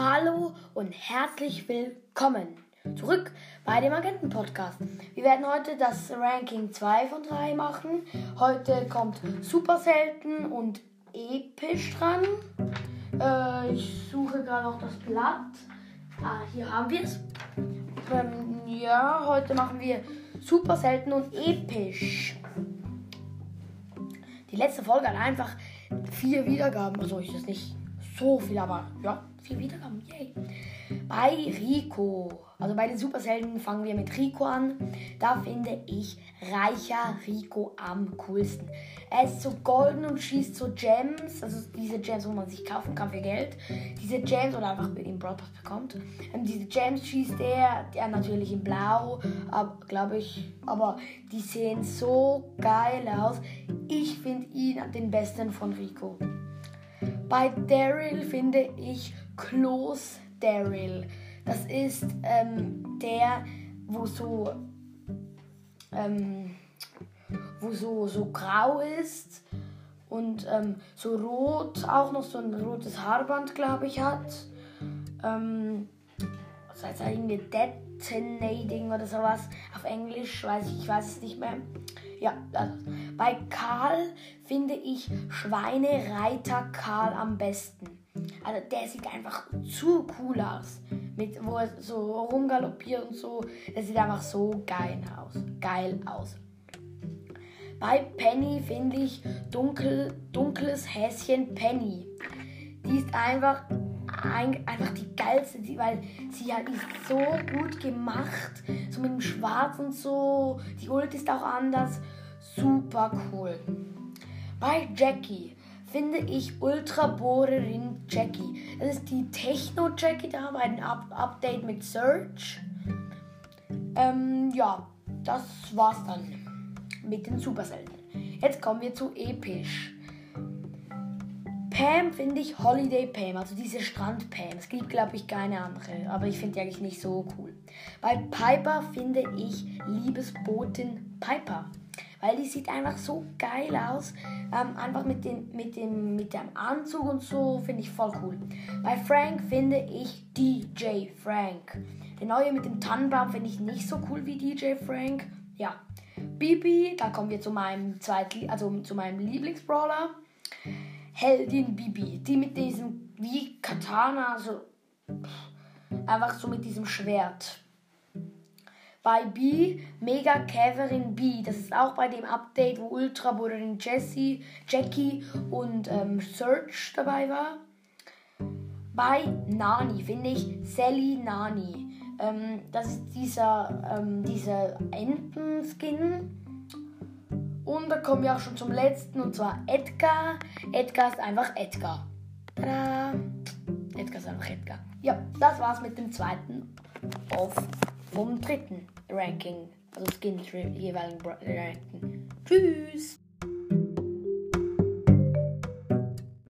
Hallo und herzlich willkommen zurück bei dem Agenten Podcast. Wir werden heute das Ranking 2 von 3 machen. Heute kommt super selten und episch dran. Äh, ich suche gerade noch das Blatt. Ah, hier haben wir es. Ähm, ja, heute machen wir super selten und episch. Die letzte Folge hat einfach vier Wiedergaben. Also ist das nicht so viel, aber ja, vier Wiedergaben. Yay. Bei Rico, also bei den Superhelden fangen wir mit Rico an. Da finde ich reicher Rico am coolsten. Er ist so golden und schießt so Gems, also diese Gems, wo man sich kaufen kann für Geld. Diese Gems oder einfach im Broadcast bekommt. Ähm, diese Gems schießt er, der natürlich in Blau, glaube ich. Aber die sehen so geil aus. Ich finde ihn den besten von Rico. Bei Daryl finde ich Close Daryl. Das ist ähm, der, wo so, ähm, wo so, so grau ist und ähm, so rot, auch noch so ein rotes Haarband, glaube ich, hat. Ähm, das heißt irgendwie Detonating oder sowas auf Englisch, weiß ich, ich weiß es nicht mehr. Ja, also, bei Karl finde ich Schweinereiter Karl am besten. Also der sieht einfach zu cool aus. Mit, wo er so rumgaloppiert und so. Der sieht einfach so geil aus. Geil aus. Bei Penny finde ich dunkel, dunkles Häschen Penny. Die ist einfach, ein, einfach die geilste, weil sie halt ist so gut gemacht. So mit dem Schwarz und so. Die Ult ist auch anders. Super cool. Bei Jackie finde ich Ultra Bohrerin Jackie. Das ist die Techno Jackie, da haben wir ein Up Update mit Search. Ähm, ja, das war's dann mit den Superselten. Jetzt kommen wir zu episch. Pam finde ich Holiday Pam, also diese Strand Pam. Es gibt, glaube ich, keine andere, aber ich finde die eigentlich nicht so cool. Bei Piper finde ich Liebesbotin Piper weil die sieht einfach so geil aus. Ähm, einfach mit, den, mit, dem, mit dem Anzug und so finde ich voll cool. Bei Frank finde ich DJ Frank. Der neue mit dem Tannenbaum finde ich nicht so cool wie DJ Frank. Ja. Bibi, da kommen wir zu meinem zweiten, also zu meinem Lieblingsbrawler. Heldin Bibi, die mit diesem wie Katana, also einfach so mit diesem Schwert bei B Mega Caverin B. Das ist auch bei dem Update, wo Ultra Bruderin Jessie, Jackie und ähm, Search dabei war. Bei Nani finde ich Sally Nani. Ähm, das ist dieser, ähm, dieser Entenskin. Kommen wir auch schon zum letzten und zwar Edgar. Edgar ist einfach Edgar. Tada! Edgar ist einfach Edgar. Ja, das war's mit dem zweiten auf vom dritten Ranking, also Skins jeweiligen Ranking. Tschüss!